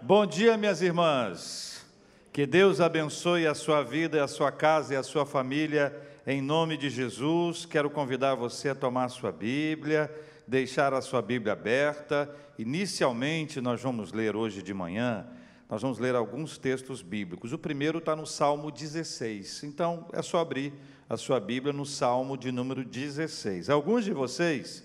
Bom dia, minhas irmãs. Que Deus abençoe a sua vida, a sua casa e a sua família. Em nome de Jesus, quero convidar você a tomar a sua Bíblia, deixar a sua Bíblia aberta. Inicialmente, nós vamos ler hoje de manhã, nós vamos ler alguns textos bíblicos. O primeiro está no Salmo 16. Então, é só abrir a sua Bíblia no Salmo de número 16. Alguns de vocês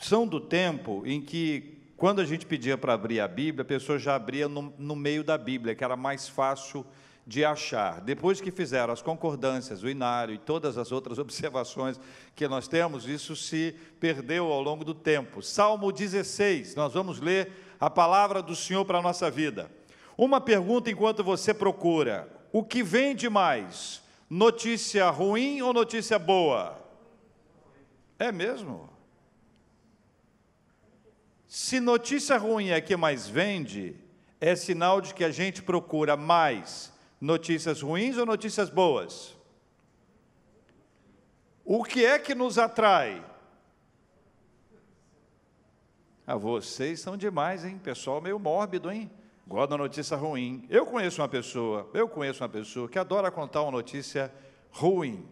são do tempo em que quando a gente pedia para abrir a Bíblia, a pessoa já abria no, no, meio da Bíblia, que era mais fácil de achar. Depois que fizeram as concordâncias, o inário e todas as outras observações que nós temos, isso se perdeu ao longo do tempo. Salmo 16, nós vamos ler a palavra do Senhor para a nossa vida. Uma pergunta enquanto você procura: o que vende mais? Notícia ruim ou notícia boa? É mesmo? Se notícia ruim é que mais vende, é sinal de que a gente procura mais notícias ruins ou notícias boas? O que é que nos atrai? Ah, vocês são demais, hein? Pessoal meio mórbido, hein? Gosta notícia ruim. Eu conheço uma pessoa, eu conheço uma pessoa que adora contar uma notícia ruim.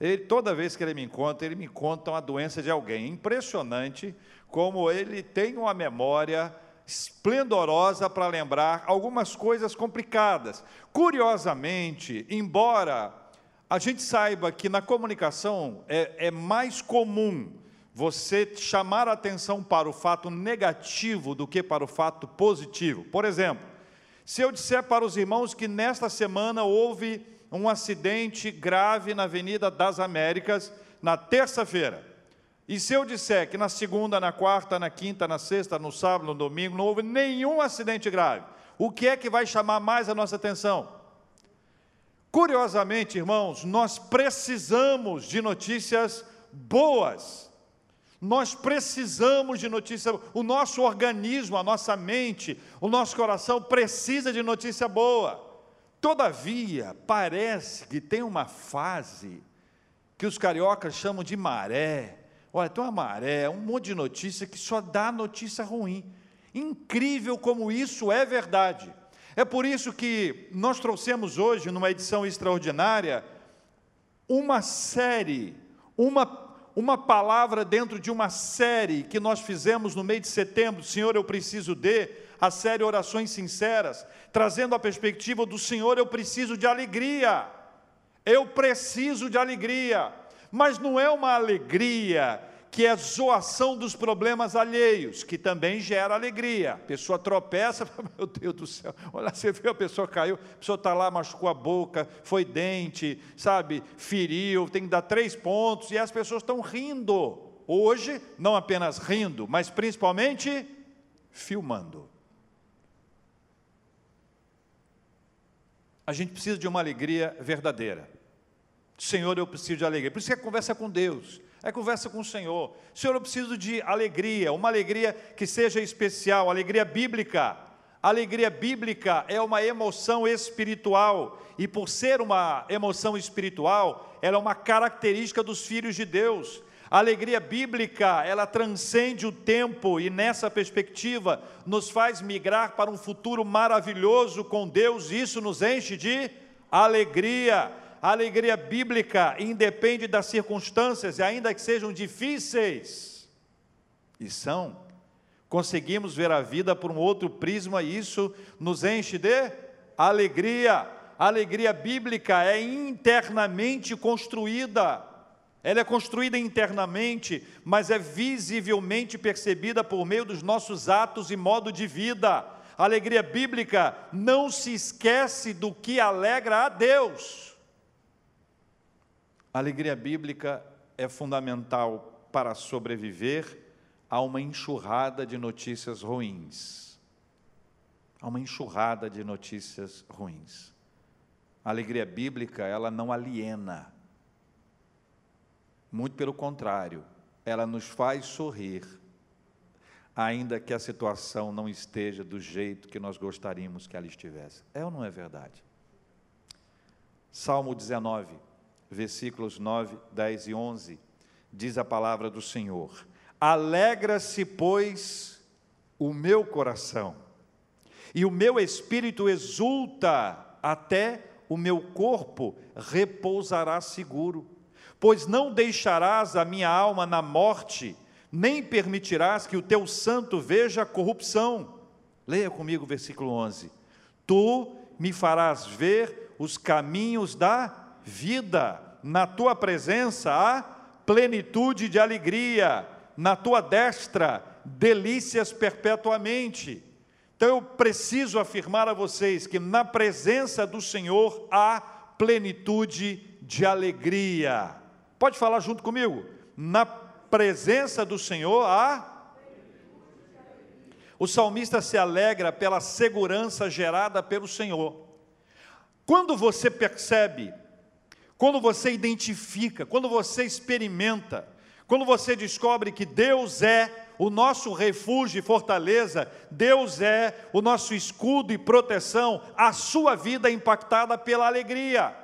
Ele, toda vez que ele me conta, ele me conta uma doença de alguém. Impressionante como ele tem uma memória esplendorosa para lembrar algumas coisas complicadas. Curiosamente, embora a gente saiba que na comunicação é, é mais comum você chamar a atenção para o fato negativo do que para o fato positivo. Por exemplo, se eu disser para os irmãos que nesta semana houve um acidente grave na Avenida das Américas, na terça-feira, e se eu disser que na segunda, na quarta, na quinta, na sexta, no sábado, no domingo, não houve nenhum acidente grave, o que é que vai chamar mais a nossa atenção? Curiosamente, irmãos, nós precisamos de notícias boas. Nós precisamos de notícia, o nosso organismo, a nossa mente, o nosso coração precisa de notícia boa. Todavia, parece que tem uma fase que os cariocas chamam de maré, Olha, tem uma maré, um monte de notícia que só dá notícia ruim. Incrível como isso é verdade. É por isso que nós trouxemos hoje, numa edição extraordinária, uma série, uma, uma palavra dentro de uma série que nós fizemos no mês de setembro, Senhor, eu preciso de, a série Orações Sinceras, trazendo a perspectiva do Senhor, eu preciso de alegria. Eu preciso de alegria mas não é uma alegria que é zoação dos problemas alheios, que também gera alegria. A pessoa tropeça, meu Deus do céu, olha, você viu, a pessoa caiu, a pessoa está lá, machucou a boca, foi dente, sabe, feriu, tem que dar três pontos, e as pessoas estão rindo. Hoje, não apenas rindo, mas principalmente filmando. A gente precisa de uma alegria verdadeira. Senhor, eu preciso de alegria. Por isso que é conversa com Deus, é conversa com o Senhor. Senhor, eu preciso de alegria, uma alegria que seja especial, alegria bíblica. alegria bíblica é uma emoção espiritual, e por ser uma emoção espiritual, ela é uma característica dos filhos de Deus. A alegria bíblica, ela transcende o tempo e nessa perspectiva nos faz migrar para um futuro maravilhoso com Deus, e isso nos enche de alegria a alegria bíblica independe das circunstâncias, ainda que sejam difíceis, e são, conseguimos ver a vida por um outro prisma e isso nos enche de alegria. A alegria bíblica é internamente construída, ela é construída internamente, mas é visivelmente percebida por meio dos nossos atos e modo de vida. A alegria bíblica não se esquece do que alegra a Deus. A alegria bíblica é fundamental para sobreviver a uma enxurrada de notícias ruins. A uma enxurrada de notícias ruins. A alegria bíblica, ela não aliena. Muito pelo contrário, ela nos faz sorrir, ainda que a situação não esteja do jeito que nós gostaríamos que ela estivesse. É ou não é verdade? Salmo 19 versículos 9, 10 e 11, diz a palavra do Senhor: Alegra-se, pois, o meu coração, e o meu espírito exulta, até o meu corpo repousará seguro. Pois não deixarás a minha alma na morte, nem permitirás que o teu santo veja corrupção. Leia comigo o versículo 11. Tu me farás ver os caminhos da vida, na tua presença há plenitude de alegria, na tua destra delícias perpetuamente. Então eu preciso afirmar a vocês que na presença do Senhor há plenitude de alegria. Pode falar junto comigo? Na presença do Senhor há. O salmista se alegra pela segurança gerada pelo Senhor. Quando você percebe, quando você identifica, quando você experimenta, quando você descobre que Deus é o nosso refúgio e fortaleza, Deus é o nosso escudo e proteção, a sua vida é impactada pela alegria.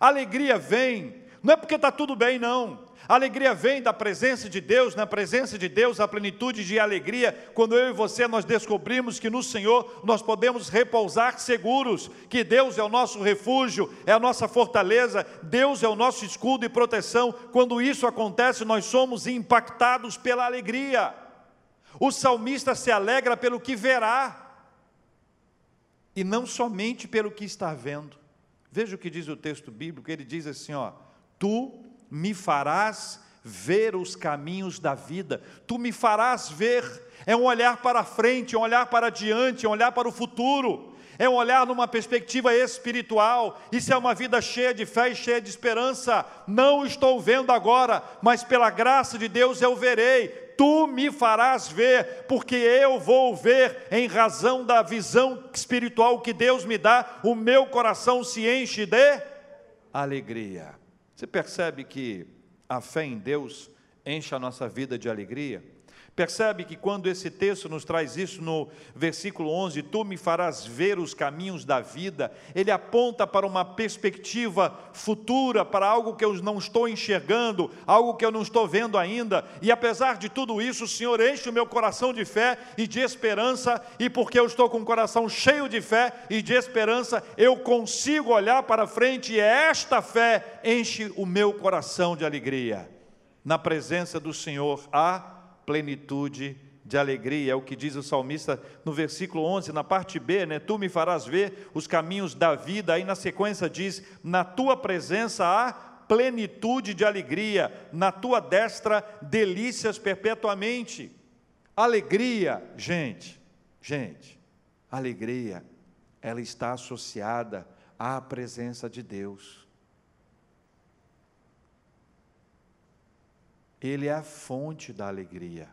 A alegria vem, não é porque está tudo bem, não. A alegria vem da presença de Deus, na presença de Deus, a plenitude de alegria, quando eu e você nós descobrimos que no Senhor nós podemos repousar seguros, que Deus é o nosso refúgio, é a nossa fortaleza, Deus é o nosso escudo e proteção. Quando isso acontece, nós somos impactados pela alegria. O salmista se alegra pelo que verá, e não somente pelo que está vendo. Veja o que diz o texto bíblico, ele diz assim: ó, tu me farás ver os caminhos da vida, tu me farás ver, é um olhar para frente, é um olhar para diante, é um olhar para o futuro é um olhar numa perspectiva espiritual, isso é uma vida cheia de fé e cheia de esperança. Não estou vendo agora, mas pela graça de Deus eu verei. Tu me farás ver, porque eu vou ver, em razão da visão espiritual que Deus me dá, o meu coração se enche de alegria. Você percebe que a fé em Deus enche a nossa vida de alegria? Percebe que quando esse texto nos traz isso no versículo 11, tu me farás ver os caminhos da vida, ele aponta para uma perspectiva futura, para algo que eu não estou enxergando, algo que eu não estou vendo ainda, e apesar de tudo isso, o Senhor enche o meu coração de fé e de esperança, e porque eu estou com o coração cheio de fé e de esperança, eu consigo olhar para frente e esta fé enche o meu coração de alegria. Na presença do Senhor há plenitude de alegria, é o que diz o salmista no versículo 11, na parte B, né? Tu me farás ver os caminhos da vida, aí na sequência diz: Na tua presença há plenitude de alegria, na tua destra delícias perpetuamente. Alegria, gente, gente, alegria, ela está associada à presença de Deus. Ele é a fonte da alegria.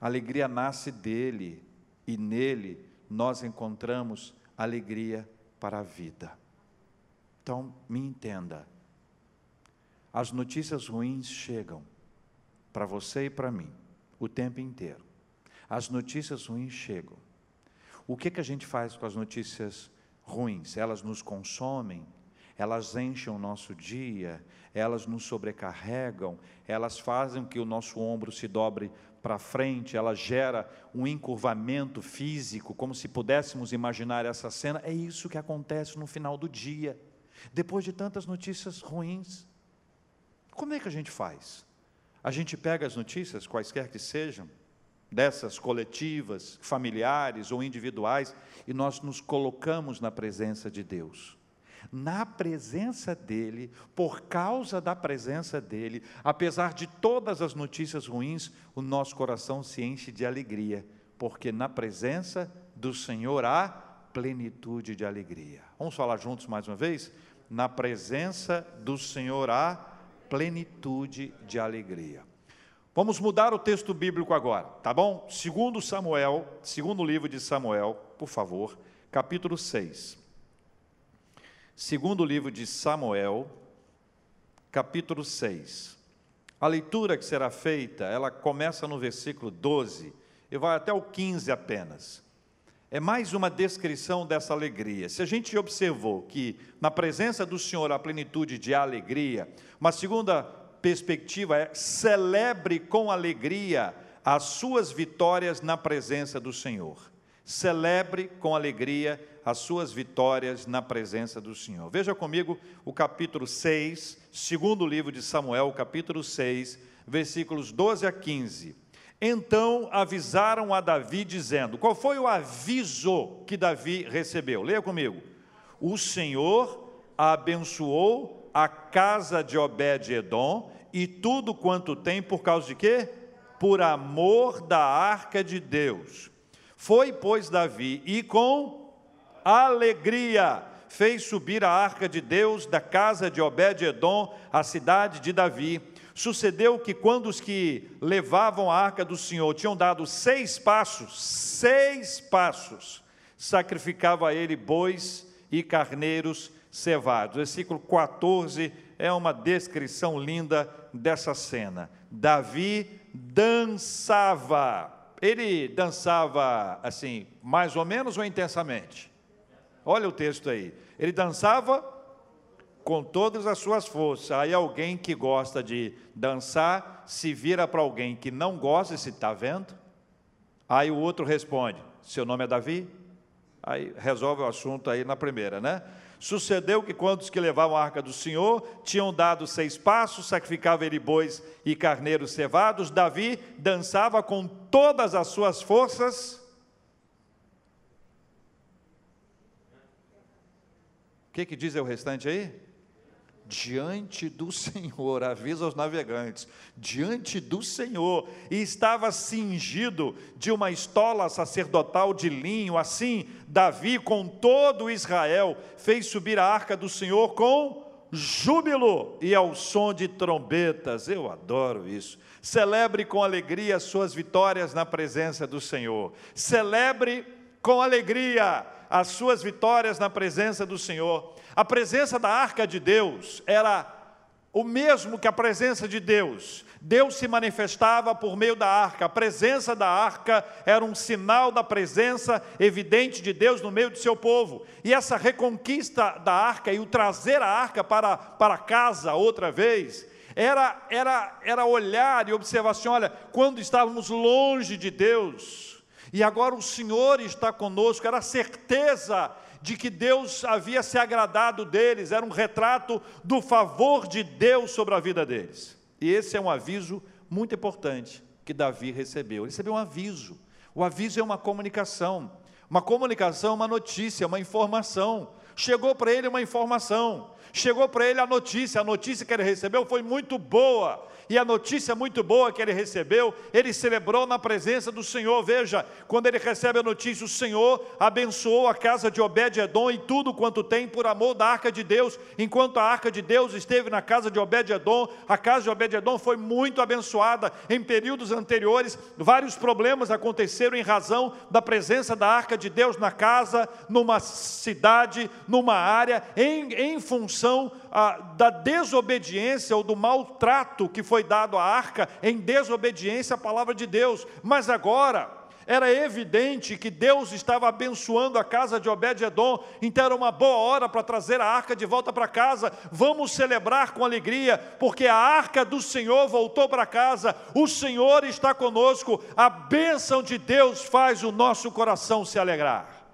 A alegria nasce dele e nele nós encontramos alegria para a vida. Então, me entenda. As notícias ruins chegam para você e para mim o tempo inteiro. As notícias ruins chegam. O que, que a gente faz com as notícias ruins? Elas nos consomem, elas enchem o nosso dia, elas nos sobrecarregam, elas fazem que o nosso ombro se dobre para frente, ela gera um encurvamento físico, como se pudéssemos imaginar essa cena. É isso que acontece no final do dia, depois de tantas notícias ruins. Como é que a gente faz? A gente pega as notícias, quaisquer que sejam, dessas coletivas, familiares ou individuais, e nós nos colocamos na presença de Deus na presença dEle, por causa da presença dEle, apesar de todas as notícias ruins, o nosso coração se enche de alegria, porque na presença do Senhor há plenitude de alegria. Vamos falar juntos mais uma vez? Na presença do Senhor há plenitude de alegria. Vamos mudar o texto bíblico agora, tá bom? Segundo Samuel, segundo livro de Samuel, por favor, capítulo 6. Segundo livro de Samuel, capítulo 6. A leitura que será feita, ela começa no versículo 12 e vai até o 15 apenas. É mais uma descrição dessa alegria. Se a gente observou que na presença do Senhor há plenitude de alegria, uma segunda perspectiva é celebre com alegria as suas vitórias na presença do Senhor. Celebre com alegria as suas vitórias na presença do Senhor. Veja comigo o capítulo 6, segundo livro de Samuel, capítulo 6, versículos 12 a 15. Então avisaram a Davi, dizendo: Qual foi o aviso que Davi recebeu? Leia comigo. O Senhor abençoou a casa de Obed-Edom e tudo quanto tem, por causa de quê? Por amor da arca de Deus. Foi, pois, Davi, e com alegria fez subir a arca de Deus da casa de Obed-Edom, a cidade de Davi. Sucedeu que quando os que levavam a arca do Senhor tinham dado seis passos, seis passos, sacrificava a ele bois e carneiros cevados. Versículo 14 é uma descrição linda dessa cena. Davi dançava. Ele dançava assim, mais ou menos ou intensamente? Olha o texto aí. Ele dançava com todas as suas forças. Aí alguém que gosta de dançar se vira para alguém que não gosta e se está vendo. Aí o outro responde: Seu nome é Davi? Aí resolve o assunto aí na primeira, né? Sucedeu que quando os que levavam a arca do Senhor tinham dado seis passos, sacrificava ele bois e carneiros cevados, Davi dançava com todas as suas forças O que, que diz o restante aí? Diante do Senhor, avisa aos navegantes, diante do Senhor, e estava cingido de uma estola sacerdotal de linho, assim Davi, com todo Israel, fez subir a arca do Senhor com júbilo e ao som de trombetas. Eu adoro isso. Celebre com alegria as suas vitórias na presença do Senhor. Celebre com alegria as suas vitórias na presença do Senhor. A presença da arca de Deus era o mesmo que a presença de Deus. Deus se manifestava por meio da arca. A presença da arca era um sinal da presença evidente de Deus no meio do seu povo. E essa reconquista da arca e o trazer a arca para, para casa outra vez, era, era, era olhar e observar assim: olha, quando estávamos longe de Deus, e agora o Senhor está conosco, era a certeza de que Deus havia se agradado deles, era um retrato do favor de Deus sobre a vida deles. E esse é um aviso muito importante que Davi recebeu. Ele recebeu um aviso. O aviso é uma comunicação. Uma comunicação, uma notícia, uma informação. Chegou para ele uma informação. Chegou para ele a notícia, a notícia que ele recebeu foi muito boa e a notícia muito boa que ele recebeu, ele celebrou na presença do Senhor. Veja, quando ele recebe a notícia, o Senhor abençoou a casa de Obed-Edom e tudo quanto tem por amor da arca de Deus. Enquanto a arca de Deus esteve na casa de Obed-Edom, a casa de Obed-Edom foi muito abençoada. Em períodos anteriores, vários problemas aconteceram em razão da presença da arca de Deus na casa, numa cidade, numa área, em, em função ah, da desobediência ou do maltrato que foi dado à arca em desobediência à palavra de Deus. Mas agora, era evidente que Deus estava abençoando a casa de Obed-Edom, então era uma boa hora para trazer a arca de volta para casa. Vamos celebrar com alegria, porque a arca do Senhor voltou para casa, o Senhor está conosco, a bênção de Deus faz o nosso coração se alegrar.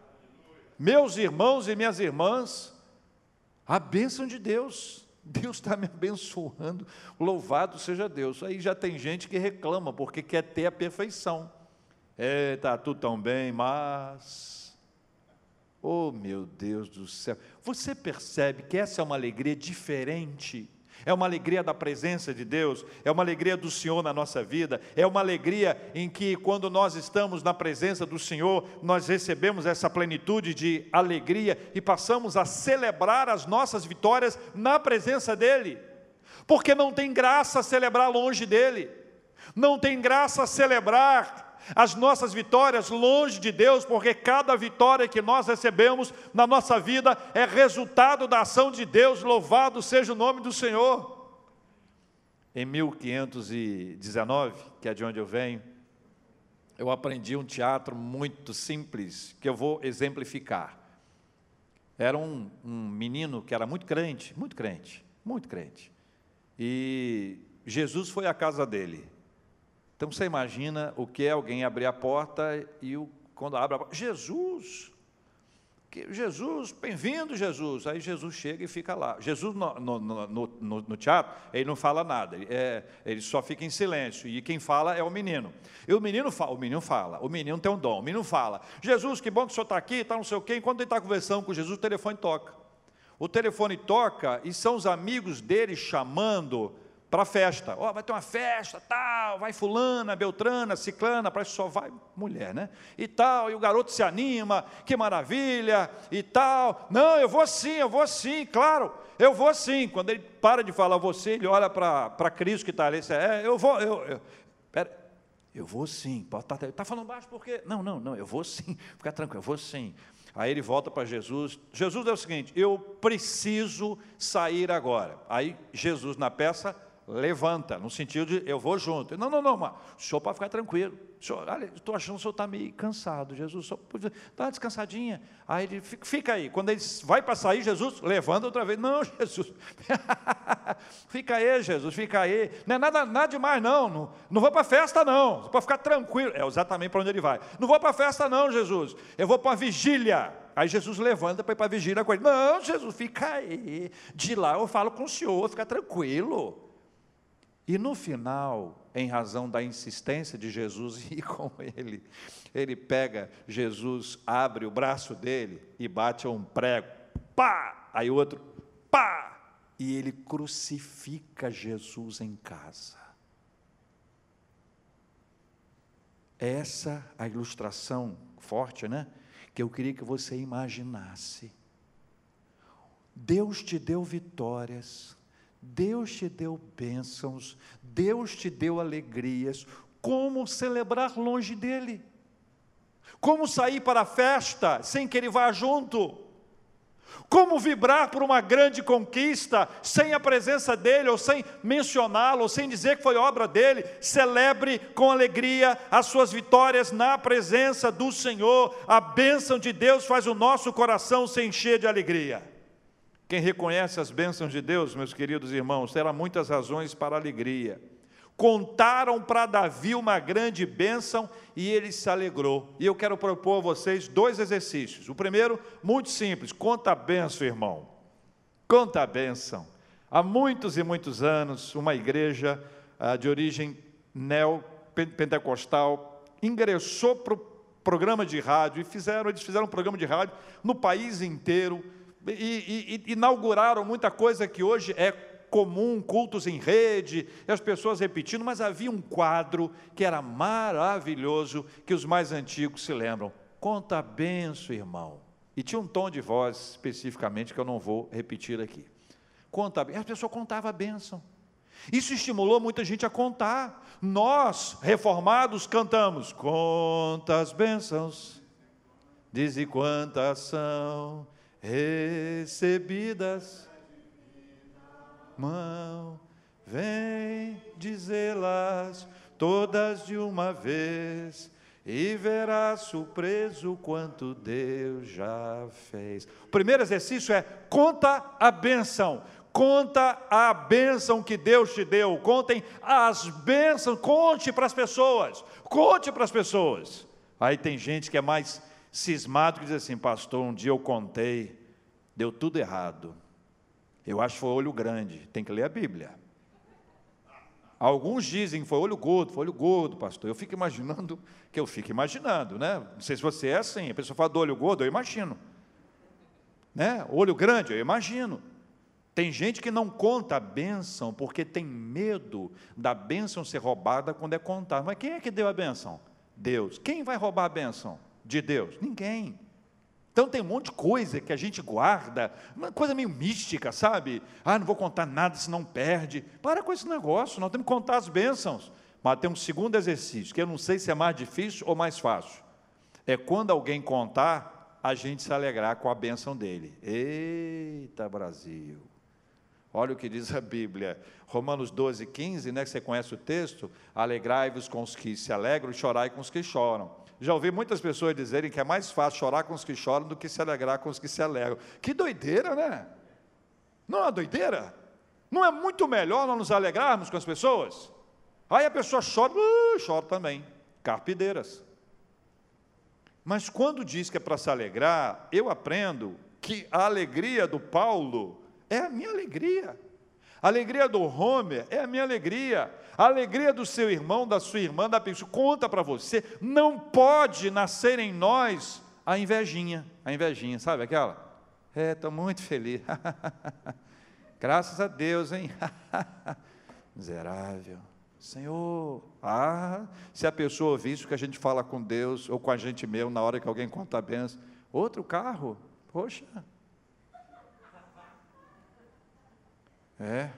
Meus irmãos e minhas irmãs, a bênção de Deus. Deus está me abençoando, louvado seja Deus. Aí já tem gente que reclama porque quer ter a perfeição. É, está tudo tão bem, mas. Oh meu Deus do céu. Você percebe que essa é uma alegria diferente é uma alegria da presença de Deus, é uma alegria do Senhor na nossa vida, é uma alegria em que, quando nós estamos na presença do Senhor, nós recebemos essa plenitude de alegria e passamos a celebrar as nossas vitórias na presença dEle, porque não tem graça celebrar longe dEle, não tem graça celebrar as nossas vitórias longe de Deus, porque cada vitória que nós recebemos na nossa vida é resultado da ação de Deus, louvado seja o nome do Senhor. Em 1519, que é de onde eu venho, eu aprendi um teatro muito simples, que eu vou exemplificar. Era um, um menino que era muito crente, muito crente, muito crente. E Jesus foi à casa dele. Então você imagina o que é alguém abrir a porta e o quando abre a porta, Jesus, que, Jesus, bem-vindo, Jesus. Aí Jesus chega e fica lá. Jesus, no, no, no, no teatro, ele não fala nada, ele, é, ele, só fica em silêncio. E quem fala é o menino. E o menino fala, o menino fala, o menino tem um dom, o menino fala. Jesus, que bom que o senhor está aqui, está não sei o quê. Enquanto ele está conversando com Jesus, o telefone toca. O telefone toca e são os amigos dele chamando para a festa. Ó, oh, vai ter uma festa, tal, vai fulana, beltrana, ciclana, parece que só vai mulher, né? E tal, e o garoto se anima, que maravilha, e tal. Não, eu vou sim, eu vou sim, claro, eu vou sim. Quando ele para de falar você, ele olha para Cristo que está ali, é, eu vou, eu, eu, pera, eu vou sim. Está tá falando baixo por quê? Não, não, não, eu vou sim, fica tranquilo, eu vou sim. Aí ele volta para Jesus. Jesus é o seguinte: eu preciso sair agora. Aí Jesus na peça levanta, no sentido de eu vou junto. Não, não, não, mas o senhor pode ficar tranquilo. senhor, olha, estou achando que o senhor está meio cansado. Jesus, só dá uma descansadinha. Aí ele fica aí. Quando ele vai para sair, Jesus levanta outra vez. Não, Jesus, fica aí, Jesus, fica aí. Não é nada, nada demais, não. Não, não vou para a festa, não. Você pode ficar tranquilo. É exatamente para onde ele vai. Não vou para a festa, não, Jesus. Eu vou para a vigília. Aí Jesus levanta para ir para a vigília com ele. Não, Jesus, fica aí. De lá eu falo com o senhor, fica tranquilo. E no final, em razão da insistência de Jesus ir com ele, ele pega Jesus, abre o braço dele e bate a um prego, pá! Aí o outro, pá! E ele crucifica Jesus em casa. Essa a ilustração forte, né? Que eu queria que você imaginasse. Deus te deu vitórias, Deus te deu bênçãos, Deus te deu alegrias. Como celebrar longe dele? Como sair para a festa sem que ele vá junto? Como vibrar por uma grande conquista sem a presença dele, ou sem mencioná-lo, ou sem dizer que foi obra dele? Celebre com alegria as suas vitórias na presença do Senhor. A bênção de Deus faz o nosso coração se encher de alegria. Quem reconhece as bênçãos de Deus, meus queridos irmãos, terá muitas razões para alegria. Contaram para Davi uma grande bênção e ele se alegrou. E eu quero propor a vocês dois exercícios. O primeiro, muito simples: conta a bênção, irmão. Conta a bênção. Há muitos e muitos anos, uma igreja ah, de origem neopentecostal ingressou para o programa de rádio e fizeram, eles fizeram um programa de rádio no país inteiro e, e, inauguraram muita coisa que hoje é comum, cultos em rede, e as pessoas repetindo, mas havia um quadro que era maravilhoso, que os mais antigos se lembram. Conta benção, irmão. E tinha um tom de voz especificamente que eu não vou repetir aqui. Conta a benção. A pessoa contava a bênção. Isso estimulou muita gente a contar. Nós, reformados, cantamos: Conta as bênçãos, dize quantas são recebidas. Mão, vem dizê-las todas de uma vez e verás surpreso quanto Deus já fez. O primeiro exercício é conta a benção. Conta a bênção que Deus te deu. Contem as bênçãos. Conte para as pessoas. Conte para as pessoas. Aí tem gente que é mais cismado que diz assim, pastor, um dia eu contei, deu tudo errado. Eu acho que foi olho grande, tem que ler a Bíblia. Alguns dizem foi olho gordo, foi olho gordo, pastor. Eu fico imaginando, que eu fico imaginando, né? Não sei se você é assim, a pessoa fala do olho gordo, eu imagino. Né? Olho grande, eu imagino. Tem gente que não conta a bênção porque tem medo da bênção ser roubada quando é contada. Mas quem é que deu a bênção? Deus. Quem vai roubar a bênção? De Deus? Ninguém. Então tem um monte de coisa que a gente guarda, uma coisa meio mística, sabe? Ah, não vou contar nada se não perde. Para com esse negócio, nós temos que contar as bênçãos. Mas tem um segundo exercício, que eu não sei se é mais difícil ou mais fácil. É quando alguém contar, a gente se alegrar com a bênção dele. Eita Brasil! Olha o que diz a Bíblia, Romanos 12, 15, né, que você conhece o texto, alegrai-vos com os que se alegram e chorai com os que choram. Já ouvi muitas pessoas dizerem que é mais fácil chorar com os que choram do que se alegrar com os que se alegram. Que doideira, né? Não é uma doideira? Não é muito melhor nós nos alegrarmos com as pessoas? Aí a pessoa chora, uh, chora também. Carpideiras. Mas quando diz que é para se alegrar, eu aprendo que a alegria do Paulo é a minha alegria. A alegria do Homer é a minha alegria. A alegria do seu irmão, da sua irmã, da pessoa, conta para você. Não pode nascer em nós a invejinha. A invejinha, sabe aquela? É, estou muito feliz. Graças a Deus, hein? Miserável. Senhor, ah, se a pessoa ouvisse o que a gente fala com Deus ou com a gente mesmo na hora que alguém conta a benção, outro carro, poxa. É,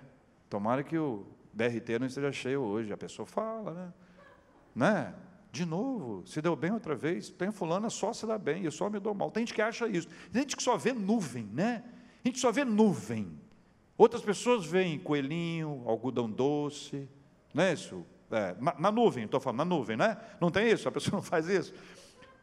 tomara que o BRT não esteja cheio hoje, a pessoa fala, né? Né? De novo, se deu bem outra vez, tem fulana só se dá bem, eu só me dou mal. Tem gente que acha isso. Tem gente que só vê nuvem, né? A gente só vê nuvem. Outras pessoas veem coelhinho, algodão doce, não é isso? É, na, nuvem, estou falando, na nuvem, né? Não tem isso? A pessoa não faz isso.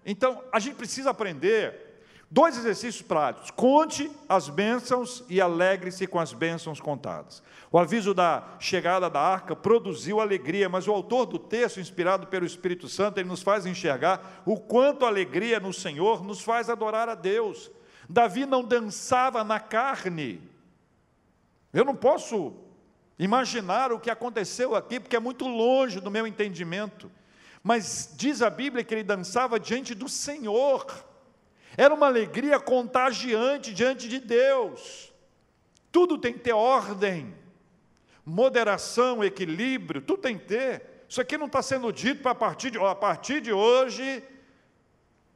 Então, a gente precisa aprender dois exercícios práticos. Conte as bênçãos e alegre-se com as bênçãos contadas. O aviso da chegada da arca produziu alegria, mas o autor do texto, inspirado pelo Espírito Santo, ele nos faz enxergar o quanto a alegria no Senhor nos faz adorar a Deus. Davi não dançava na carne. Eu não posso imaginar o que aconteceu aqui, porque é muito longe do meu entendimento. Mas diz a Bíblia que ele dançava diante do Senhor. Era uma alegria contagiante diante de Deus. Tudo tem que ter ordem, moderação, equilíbrio, tudo tem que ter. Isso aqui não está sendo dito para a partir de, a partir de hoje.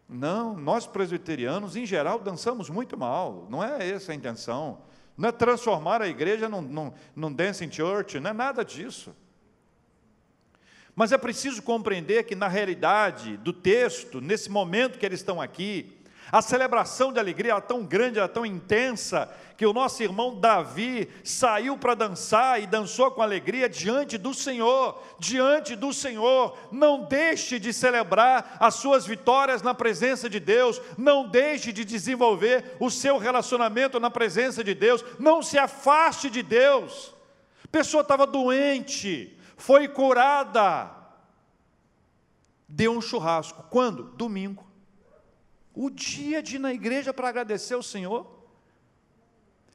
Não, nós presbiterianos, em geral, dançamos muito mal. Não é essa a intenção não é transformar a igreja num, num, num dancing church, não é nada disso. Mas é preciso compreender que, na realidade do texto, nesse momento que eles estão aqui, a celebração de alegria era tão grande, era tão intensa, que o nosso irmão Davi saiu para dançar e dançou com alegria diante do Senhor, diante do Senhor. Não deixe de celebrar as suas vitórias na presença de Deus, não deixe de desenvolver o seu relacionamento na presença de Deus, não se afaste de Deus. A pessoa estava doente, foi curada, deu um churrasco. Quando? Domingo o dia de ir na igreja para agradecer ao Senhor.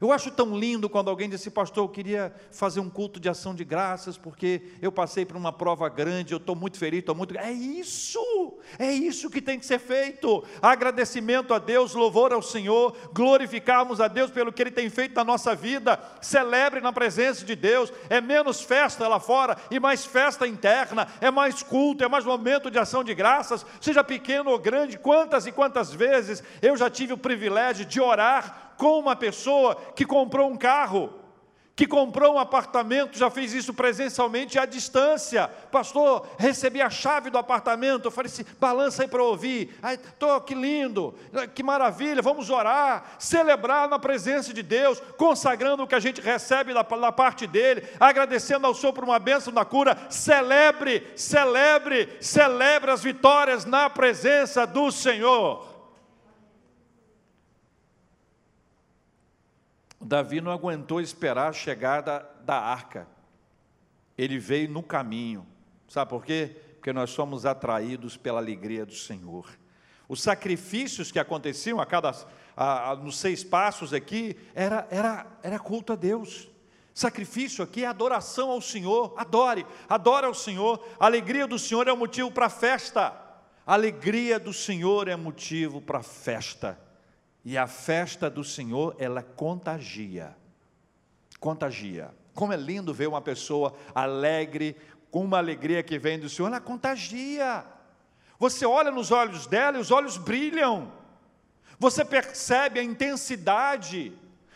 Eu acho tão lindo quando alguém diz assim, pastor, eu queria fazer um culto de ação de graças, porque eu passei por uma prova grande, eu estou muito feliz, estou muito. É isso! É isso que tem que ser feito. Agradecimento a Deus, louvor ao Senhor, glorificarmos a Deus pelo que Ele tem feito na nossa vida. Celebre na presença de Deus. É menos festa lá fora e mais festa interna. É mais culto, é mais momento de ação de graças, seja pequeno ou grande. Quantas e quantas vezes eu já tive o privilégio de orar com uma pessoa que comprou um carro, que comprou um apartamento, já fez isso presencialmente à distância. Pastor, recebi a chave do apartamento. Eu falei assim: balança aí para ouvir. Ai, tô, que lindo, que maravilha. Vamos orar, celebrar na presença de Deus, consagrando o que a gente recebe da, da parte dele, agradecendo ao Senhor por uma bênção da cura. Celebre, celebre, celebre as vitórias na presença do Senhor. Davi não aguentou esperar a chegada da arca. Ele veio no caminho. Sabe por quê? Porque nós somos atraídos pela alegria do Senhor. Os sacrifícios que aconteciam a cada a, a, nos seis passos aqui era, era, era culto a Deus. Sacrifício aqui é adoração ao Senhor. Adore, adore ao Senhor. A alegria do Senhor é o motivo para a festa. A alegria do Senhor é motivo para a festa. E a festa do Senhor, ela contagia. Contagia. Como é lindo ver uma pessoa alegre, com uma alegria que vem do Senhor, ela contagia. Você olha nos olhos dela e os olhos brilham. Você percebe a intensidade.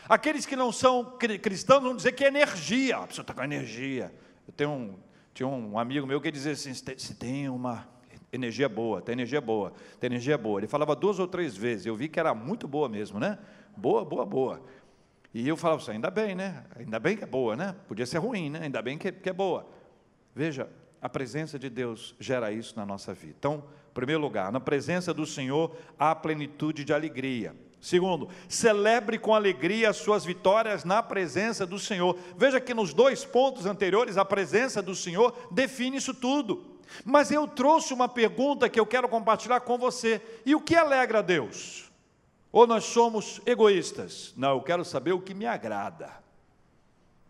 Aqueles que não são cristãos vão dizer que é energia. A pessoa está com energia. Eu tenho um, tinha um amigo meu que dizia assim: se tem uma energia boa, tem energia boa, tem energia boa. Ele falava duas ou três vezes, eu vi que era muito boa mesmo, né? Boa, boa, boa. E eu falava assim, ainda bem, né? Ainda bem que é boa, né? Podia ser ruim, né? Ainda bem que, que é boa. Veja, a presença de Deus gera isso na nossa vida. Então, em primeiro lugar, na presença do Senhor há plenitude de alegria. Segundo, celebre com alegria as suas vitórias na presença do Senhor. Veja que nos dois pontos anteriores, a presença do Senhor define isso tudo. Mas eu trouxe uma pergunta que eu quero compartilhar com você. E o que alegra a Deus? Ou nós somos egoístas? Não, eu quero saber o que me agrada.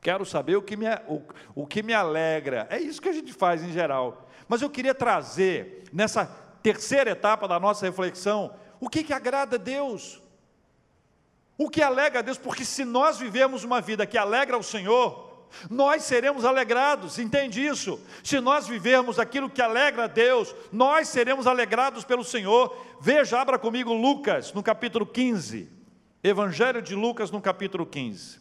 Quero saber o que me, o, o que me alegra. É isso que a gente faz em geral. Mas eu queria trazer, nessa terceira etapa da nossa reflexão, o que, que agrada a Deus? O que alegra a Deus? Porque se nós vivemos uma vida que alegra ao Senhor, nós seremos alegrados, entende isso? Se nós vivermos aquilo que alegra a Deus, nós seremos alegrados pelo Senhor. Veja, abra comigo Lucas, no capítulo 15. Evangelho de Lucas, no capítulo 15.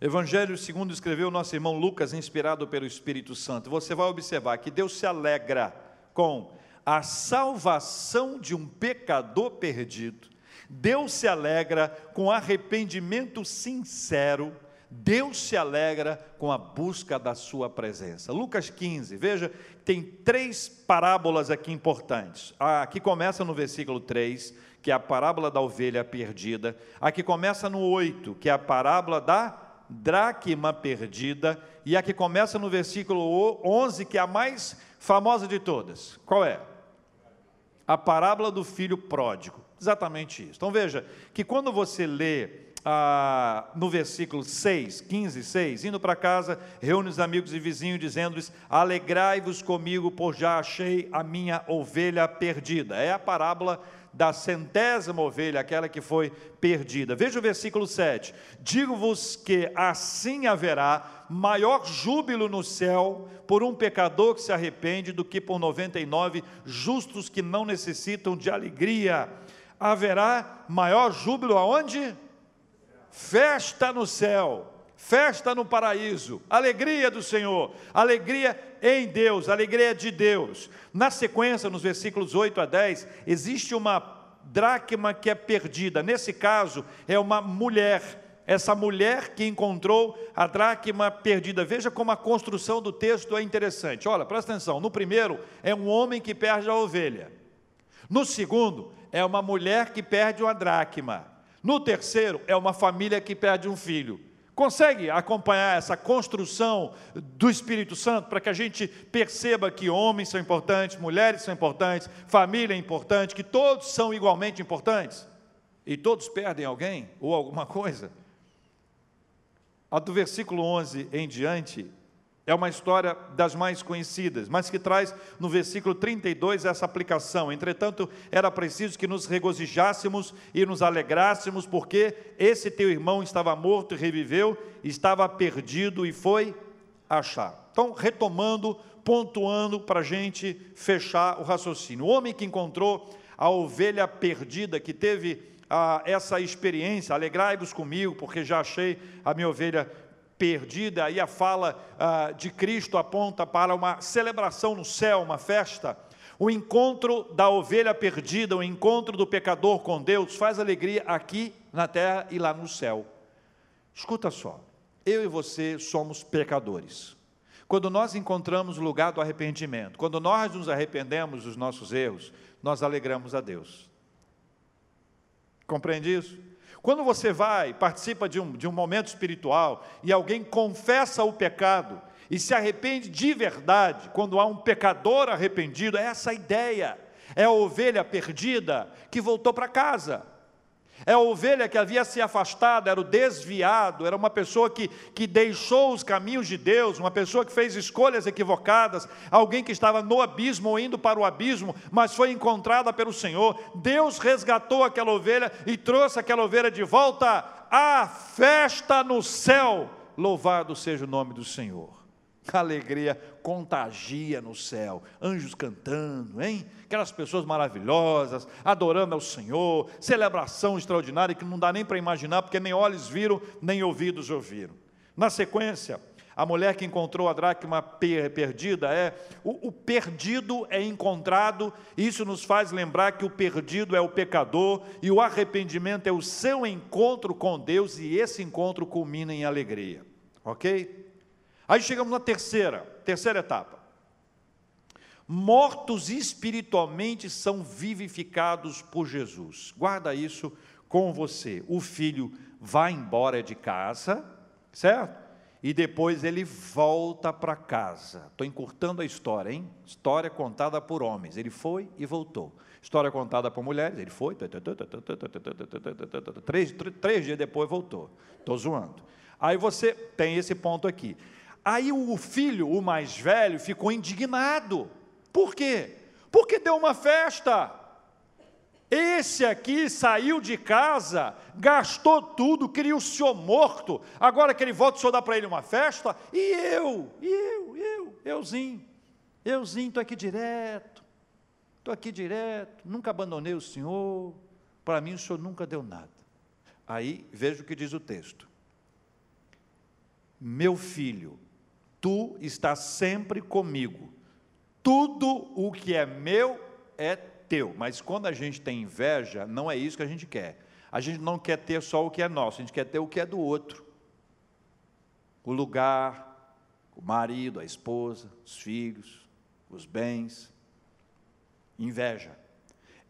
Evangelho segundo escreveu nosso irmão Lucas, inspirado pelo Espírito Santo. Você vai observar que Deus se alegra com a salvação de um pecador perdido Deus se alegra com arrependimento sincero, Deus se alegra com a busca da sua presença. Lucas 15, veja, tem três parábolas aqui importantes. A que começa no versículo 3, que é a parábola da ovelha perdida. A que começa no 8, que é a parábola da dracma perdida. E a que começa no versículo 11, que é a mais famosa de todas. Qual é? A parábola do filho pródigo. Exatamente isso. Então veja que quando você lê ah, no versículo 6, 15, 6, indo para casa, reúne os amigos e vizinhos, dizendo-lhes: Alegrai-vos comigo, por já achei a minha ovelha perdida. É a parábola da centésima ovelha, aquela que foi perdida. Veja o versículo 7: Digo-vos que assim haverá maior júbilo no céu por um pecador que se arrepende do que por 99 justos que não necessitam de alegria haverá maior júbilo aonde? Festa no céu, festa no paraíso, alegria do Senhor, alegria em Deus, alegria de Deus. Na sequência, nos versículos 8 a 10, existe uma dracma que é perdida. Nesse caso, é uma mulher essa mulher que encontrou a dracma perdida. Veja como a construção do texto é interessante. Olha, presta atenção. No primeiro, é um homem que perde a ovelha. No segundo, é uma mulher que perde uma dracma. No terceiro, é uma família que perde um filho. Consegue acompanhar essa construção do Espírito Santo para que a gente perceba que homens são importantes, mulheres são importantes, família é importante, que todos são igualmente importantes? E todos perdem alguém ou alguma coisa? A do versículo 11 em diante é uma história das mais conhecidas, mas que traz no versículo 32 essa aplicação. Entretanto, era preciso que nos regozijássemos e nos alegrássemos, porque esse teu irmão estava morto e reviveu, estava perdido e foi achar. Então, retomando, pontuando para a gente fechar o raciocínio. O homem que encontrou a ovelha perdida, que teve ah, essa experiência, alegrai-vos comigo, porque já achei a minha ovelha perdida, aí a fala ah, de Cristo aponta para uma celebração no céu, uma festa. O encontro da ovelha perdida, o encontro do pecador com Deus, faz alegria aqui na terra e lá no céu. Escuta só, eu e você somos pecadores. Quando nós encontramos o lugar do arrependimento, quando nós nos arrependemos dos nossos erros, nós alegramos a Deus. Compreende isso? Quando você vai, participa de um, de um momento espiritual e alguém confessa o pecado e se arrepende de verdade, quando há um pecador arrependido, é essa a ideia. É a ovelha perdida que voltou para casa. É a ovelha que havia se afastado, era o desviado, era uma pessoa que, que deixou os caminhos de Deus, uma pessoa que fez escolhas equivocadas, alguém que estava no abismo ou indo para o abismo, mas foi encontrada pelo Senhor. Deus resgatou aquela ovelha e trouxe aquela ovelha de volta à festa no céu. Louvado seja o nome do Senhor. A alegria contagia no céu, anjos cantando, hein? Aquelas pessoas maravilhosas, adorando ao Senhor, celebração extraordinária que não dá nem para imaginar, porque nem olhos viram, nem ouvidos ouviram. Na sequência, a mulher que encontrou a dracma perdida é o, o, perdido é encontrado, isso nos faz lembrar que o perdido é o pecador e o arrependimento é o seu encontro com Deus, e esse encontro culmina em alegria. OK? Aí chegamos na terceira, terceira etapa. mortos espiritualmente são vivificados por Jesus. Guarda isso com você. O filho vai embora de casa, certo? E depois ele volta para casa. Estou encurtando a história, hein? História contada por homens. Ele foi e voltou. História contada por mulheres. Ele foi. Três, três dias depois voltou. Estou zoando. Aí você tem esse ponto aqui. Aí o filho, o mais velho, ficou indignado. Por quê? Porque deu uma festa. Esse aqui saiu de casa, gastou tudo, queria o senhor morto. Agora que ele volta, o senhor dá para ele uma festa? E eu, e eu, eu, euzinho, euzinho, estou aqui direto, estou aqui direto, nunca abandonei o senhor, para mim o senhor nunca deu nada. Aí veja o que diz o texto. Meu filho, tu estás sempre comigo tudo o que é meu é teu. Mas quando a gente tem inveja, não é isso que a gente quer. A gente não quer ter só o que é nosso, a gente quer ter o que é do outro. O lugar, o marido, a esposa, os filhos, os bens. Inveja.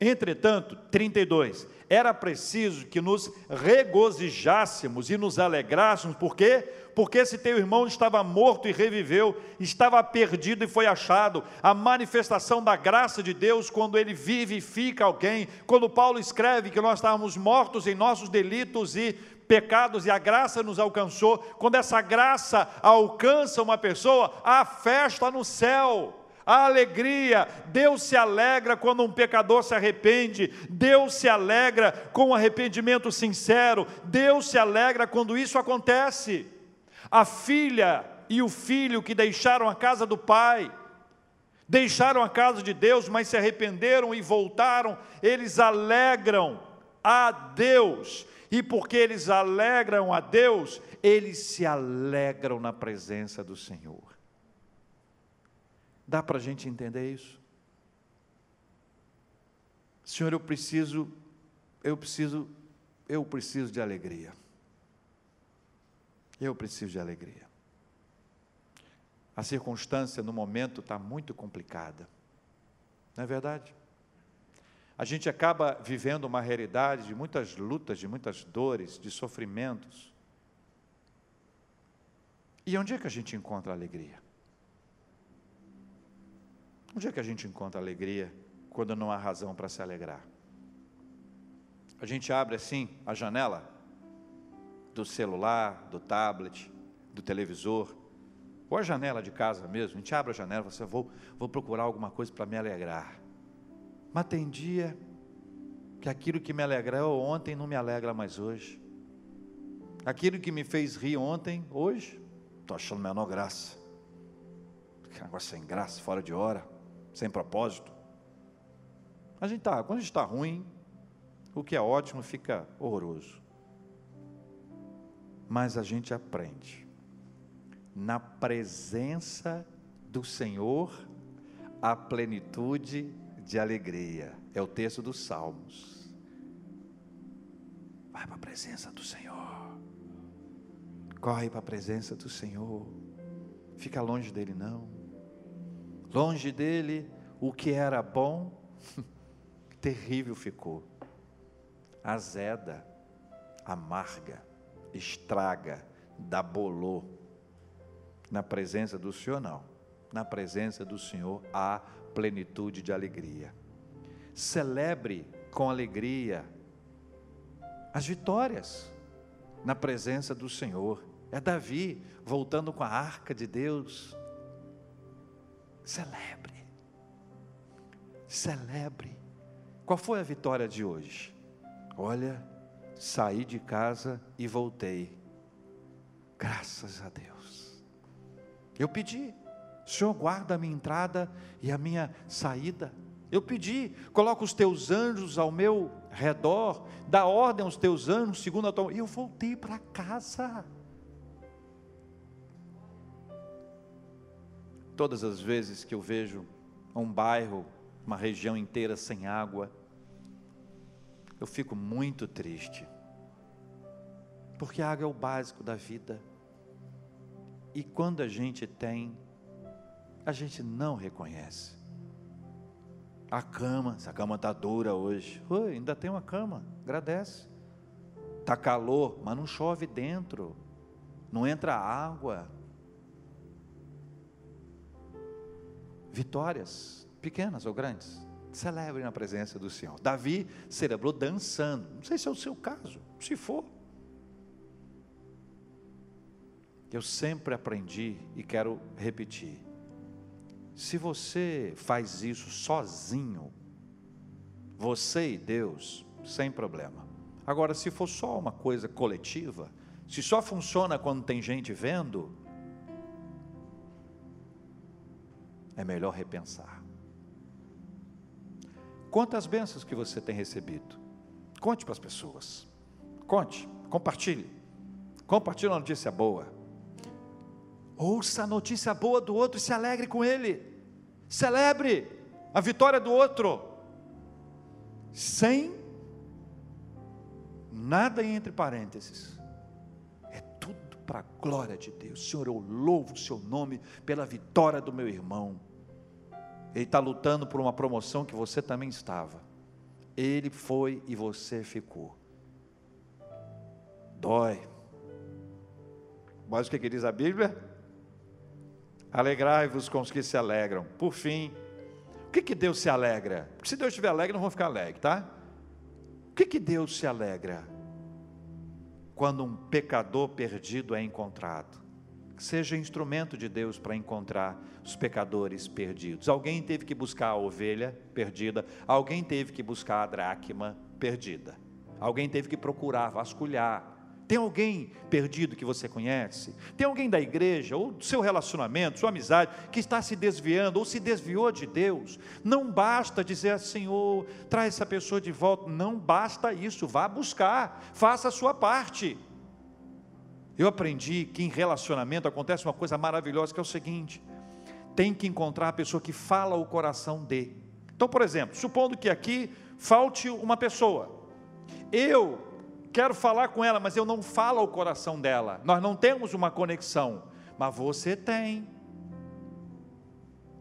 Entretanto, 32, era preciso que nos regozijássemos e nos alegrássemos, por quê? Porque esse teu irmão estava morto e reviveu, estava perdido e foi achado. A manifestação da graça de Deus quando ele vivifica alguém, quando Paulo escreve que nós estávamos mortos em nossos delitos e pecados e a graça nos alcançou, quando essa graça alcança uma pessoa, há festa no céu a alegria. Deus se alegra quando um pecador se arrepende, Deus se alegra com um arrependimento sincero, Deus se alegra quando isso acontece. A filha e o filho que deixaram a casa do pai, deixaram a casa de Deus, mas se arrependeram e voltaram, eles alegram a Deus, e porque eles alegram a Deus, eles se alegram na presença do Senhor. Dá para a gente entender isso? Senhor, eu preciso, eu preciso, eu preciso de alegria. Eu preciso de alegria. A circunstância no momento está muito complicada, não é verdade? A gente acaba vivendo uma realidade de muitas lutas, de muitas dores, de sofrimentos. E onde é que a gente encontra alegria? Onde é que a gente encontra alegria quando não há razão para se alegrar? A gente abre assim a janela do celular, do tablet, do televisor, ou a janela de casa mesmo. A gente abre a janela e você vou, vou procurar alguma coisa para me alegrar. Mas tem dia que aquilo que me alegrou ontem não me alegra mais hoje. Aquilo que me fez rir ontem, hoje, estou achando menor graça. Que negócio sem graça, fora de hora sem propósito. A gente tá, quando a gente está ruim, o que é ótimo fica horroroso. Mas a gente aprende. Na presença do Senhor, a plenitude de alegria. É o texto dos Salmos. Vai para a presença do Senhor. Corre para a presença do Senhor. Fica longe dele, não. Longe dele, o que era bom, terrível ficou. Azeda, amarga, estraga, dá bolô. Na presença do Senhor, não. Na presença do Senhor há plenitude de alegria. Celebre com alegria as vitórias na presença do Senhor. É Davi voltando com a arca de Deus Celebre. Celebre. Qual foi a vitória de hoje? Olha, saí de casa e voltei. Graças a Deus. Eu pedi, Senhor, guarda a minha entrada e a minha saída. Eu pedi, coloca os teus anjos ao meu redor, dá ordem aos teus anjos, segundo a tua. E eu voltei para casa. Todas as vezes que eu vejo um bairro, uma região inteira sem água, eu fico muito triste. Porque a água é o básico da vida. E quando a gente tem, a gente não reconhece. A cama, essa cama está dura hoje. Oi, ainda tem uma cama, agradece. Está calor, mas não chove dentro, não entra água. Vitórias, pequenas ou grandes, celebre na presença do Senhor. Davi celebrou dançando, não sei se é o seu caso, se for. Eu sempre aprendi e quero repetir. Se você faz isso sozinho, você e Deus, sem problema. Agora, se for só uma coisa coletiva, se só funciona quando tem gente vendo, é melhor repensar. Quantas bênçãos que você tem recebido? Conte para as pessoas. Conte, compartilhe. Compartilhe uma notícia boa. Ouça a notícia boa do outro e se alegre com ele. Celebre a vitória do outro. Sem nada entre parênteses. Para a glória de Deus. Senhor, eu louvo o seu nome pela vitória do meu irmão. Ele está lutando por uma promoção que você também estava. Ele foi e você ficou. Dói. Mas o que, que diz a Bíblia? Alegrai-vos com os que se alegram. Por fim, o que, que Deus se alegra? Porque se Deus estiver alegre, não vão ficar alegre, tá? O que, que Deus se alegra? Quando um pecador perdido é encontrado. Seja instrumento de Deus para encontrar os pecadores perdidos. Alguém teve que buscar a ovelha perdida, alguém teve que buscar a dracma perdida, alguém teve que procurar, vasculhar, tem alguém perdido que você conhece? Tem alguém da igreja, ou do seu relacionamento, sua amizade, que está se desviando, ou se desviou de Deus? Não basta dizer, Senhor, traz essa pessoa de volta. Não basta isso, vá buscar, faça a sua parte. Eu aprendi que em relacionamento acontece uma coisa maravilhosa, que é o seguinte: tem que encontrar a pessoa que fala o coração de. Então, por exemplo, supondo que aqui falte uma pessoa, eu quero falar com ela, mas eu não falo ao coração dela. Nós não temos uma conexão, mas você tem.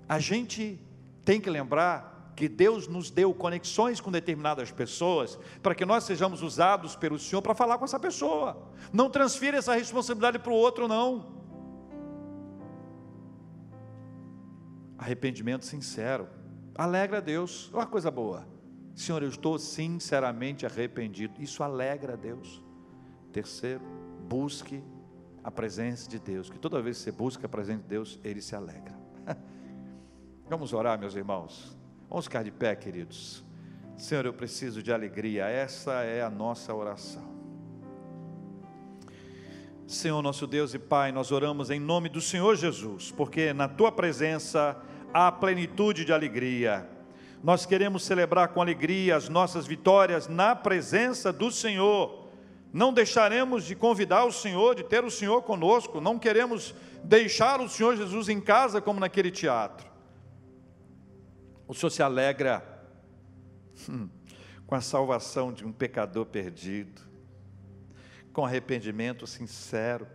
A gente tem que lembrar que Deus nos deu conexões com determinadas pessoas para que nós sejamos usados pelo Senhor para falar com essa pessoa. Não transfira essa responsabilidade para o outro, não. Arrependimento sincero. Alegra a Deus. Uma coisa boa. Senhor, eu estou sinceramente arrependido. Isso alegra a Deus. Terceiro, busque a presença de Deus, que toda vez que você busca a presença de Deus, Ele se alegra. Vamos orar, meus irmãos. Vamos ficar de pé, queridos. Senhor, eu preciso de alegria. Essa é a nossa oração. Senhor, nosso Deus e Pai, nós oramos em nome do Senhor Jesus, porque na tua presença há plenitude de alegria nós queremos celebrar com alegria as nossas vitórias na presença do Senhor. Não deixaremos de convidar o Senhor, de ter o Senhor conosco, não queremos deixar o Senhor Jesus em casa como naquele teatro. O Senhor se alegra hum, com a salvação de um pecador perdido, com arrependimento sincero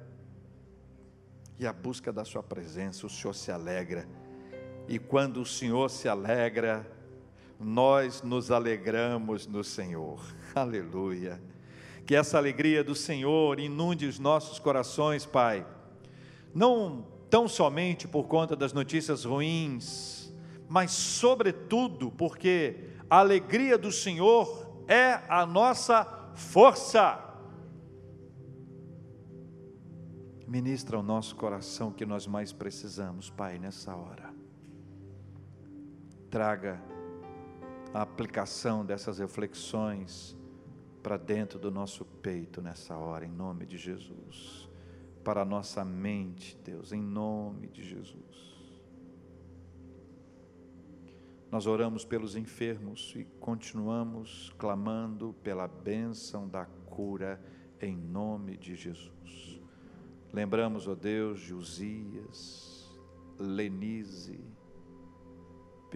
e a busca da Sua presença, o Senhor se alegra. E quando o Senhor se alegra, nós nos alegramos no Senhor. Aleluia. Que essa alegria do Senhor inunde os nossos corações, Pai. Não tão somente por conta das notícias ruins, mas sobretudo porque a alegria do Senhor é a nossa força. Ministra o nosso coração que nós mais precisamos, Pai, nessa hora. Traga a aplicação dessas reflexões para dentro do nosso peito nessa hora, em nome de Jesus. Para a nossa mente, Deus, em nome de Jesus. Nós oramos pelos enfermos e continuamos clamando pela bênção da cura em nome de Jesus. Lembramos, ó Deus, de Uzias, Lenise,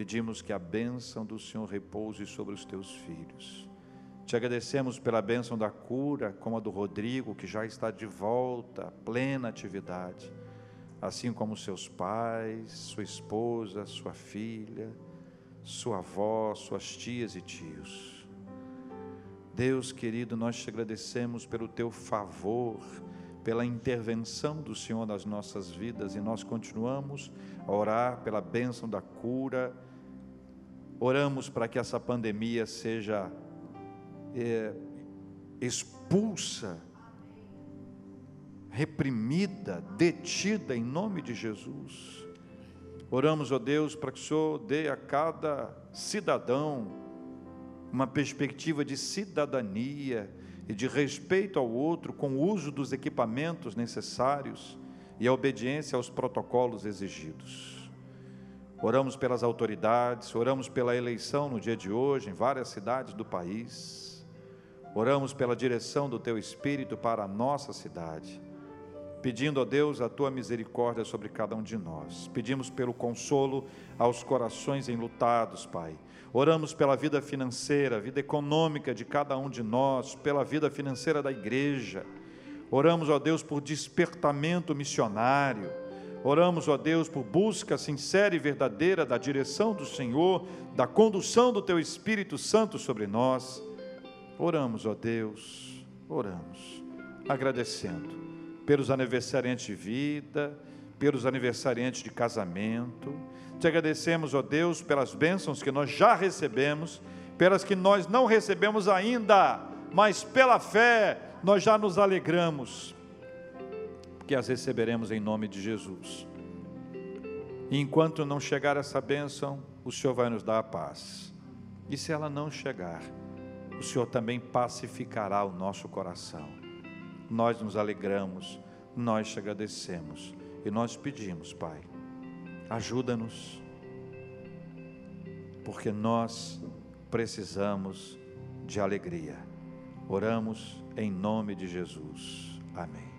Pedimos que a bênção do Senhor repouse sobre os teus filhos. Te agradecemos pela bênção da cura, como a do Rodrigo, que já está de volta, plena atividade, assim como seus pais, sua esposa, sua filha, sua avó, suas tias e tios. Deus querido, nós te agradecemos pelo teu favor, pela intervenção do Senhor nas nossas vidas e nós continuamos a orar pela bênção da cura. Oramos para que essa pandemia seja é, expulsa, reprimida, detida em nome de Jesus. Oramos, ó Deus, para que o Senhor dê a cada cidadão uma perspectiva de cidadania e de respeito ao outro com o uso dos equipamentos necessários e a obediência aos protocolos exigidos. Oramos pelas autoridades, oramos pela eleição no dia de hoje em várias cidades do país. Oramos pela direção do teu espírito para a nossa cidade pedindo a Deus a tua misericórdia sobre cada um de nós. Pedimos pelo consolo aos corações enlutados, Pai. Oramos pela vida financeira, vida econômica de cada um de nós, pela vida financeira da igreja. Oramos, ó Deus, por despertamento missionário. Oramos, ó Deus, por busca sincera e verdadeira da direção do Senhor, da condução do Teu Espírito Santo sobre nós. Oramos, ó Deus, oramos, agradecendo pelos aniversariantes de vida, pelos aniversariantes de casamento. Te agradecemos, ó Deus, pelas bênçãos que nós já recebemos, pelas que nós não recebemos ainda, mas pela fé nós já nos alegramos, que as receberemos em nome de Jesus. E enquanto não chegar essa bênção, o Senhor vai nos dar a paz. E se ela não chegar, o Senhor também pacificará o nosso coração nós nos alegramos, nós te agradecemos e nós pedimos, Pai, ajuda-nos, porque nós precisamos de alegria. Oramos em nome de Jesus. Amém.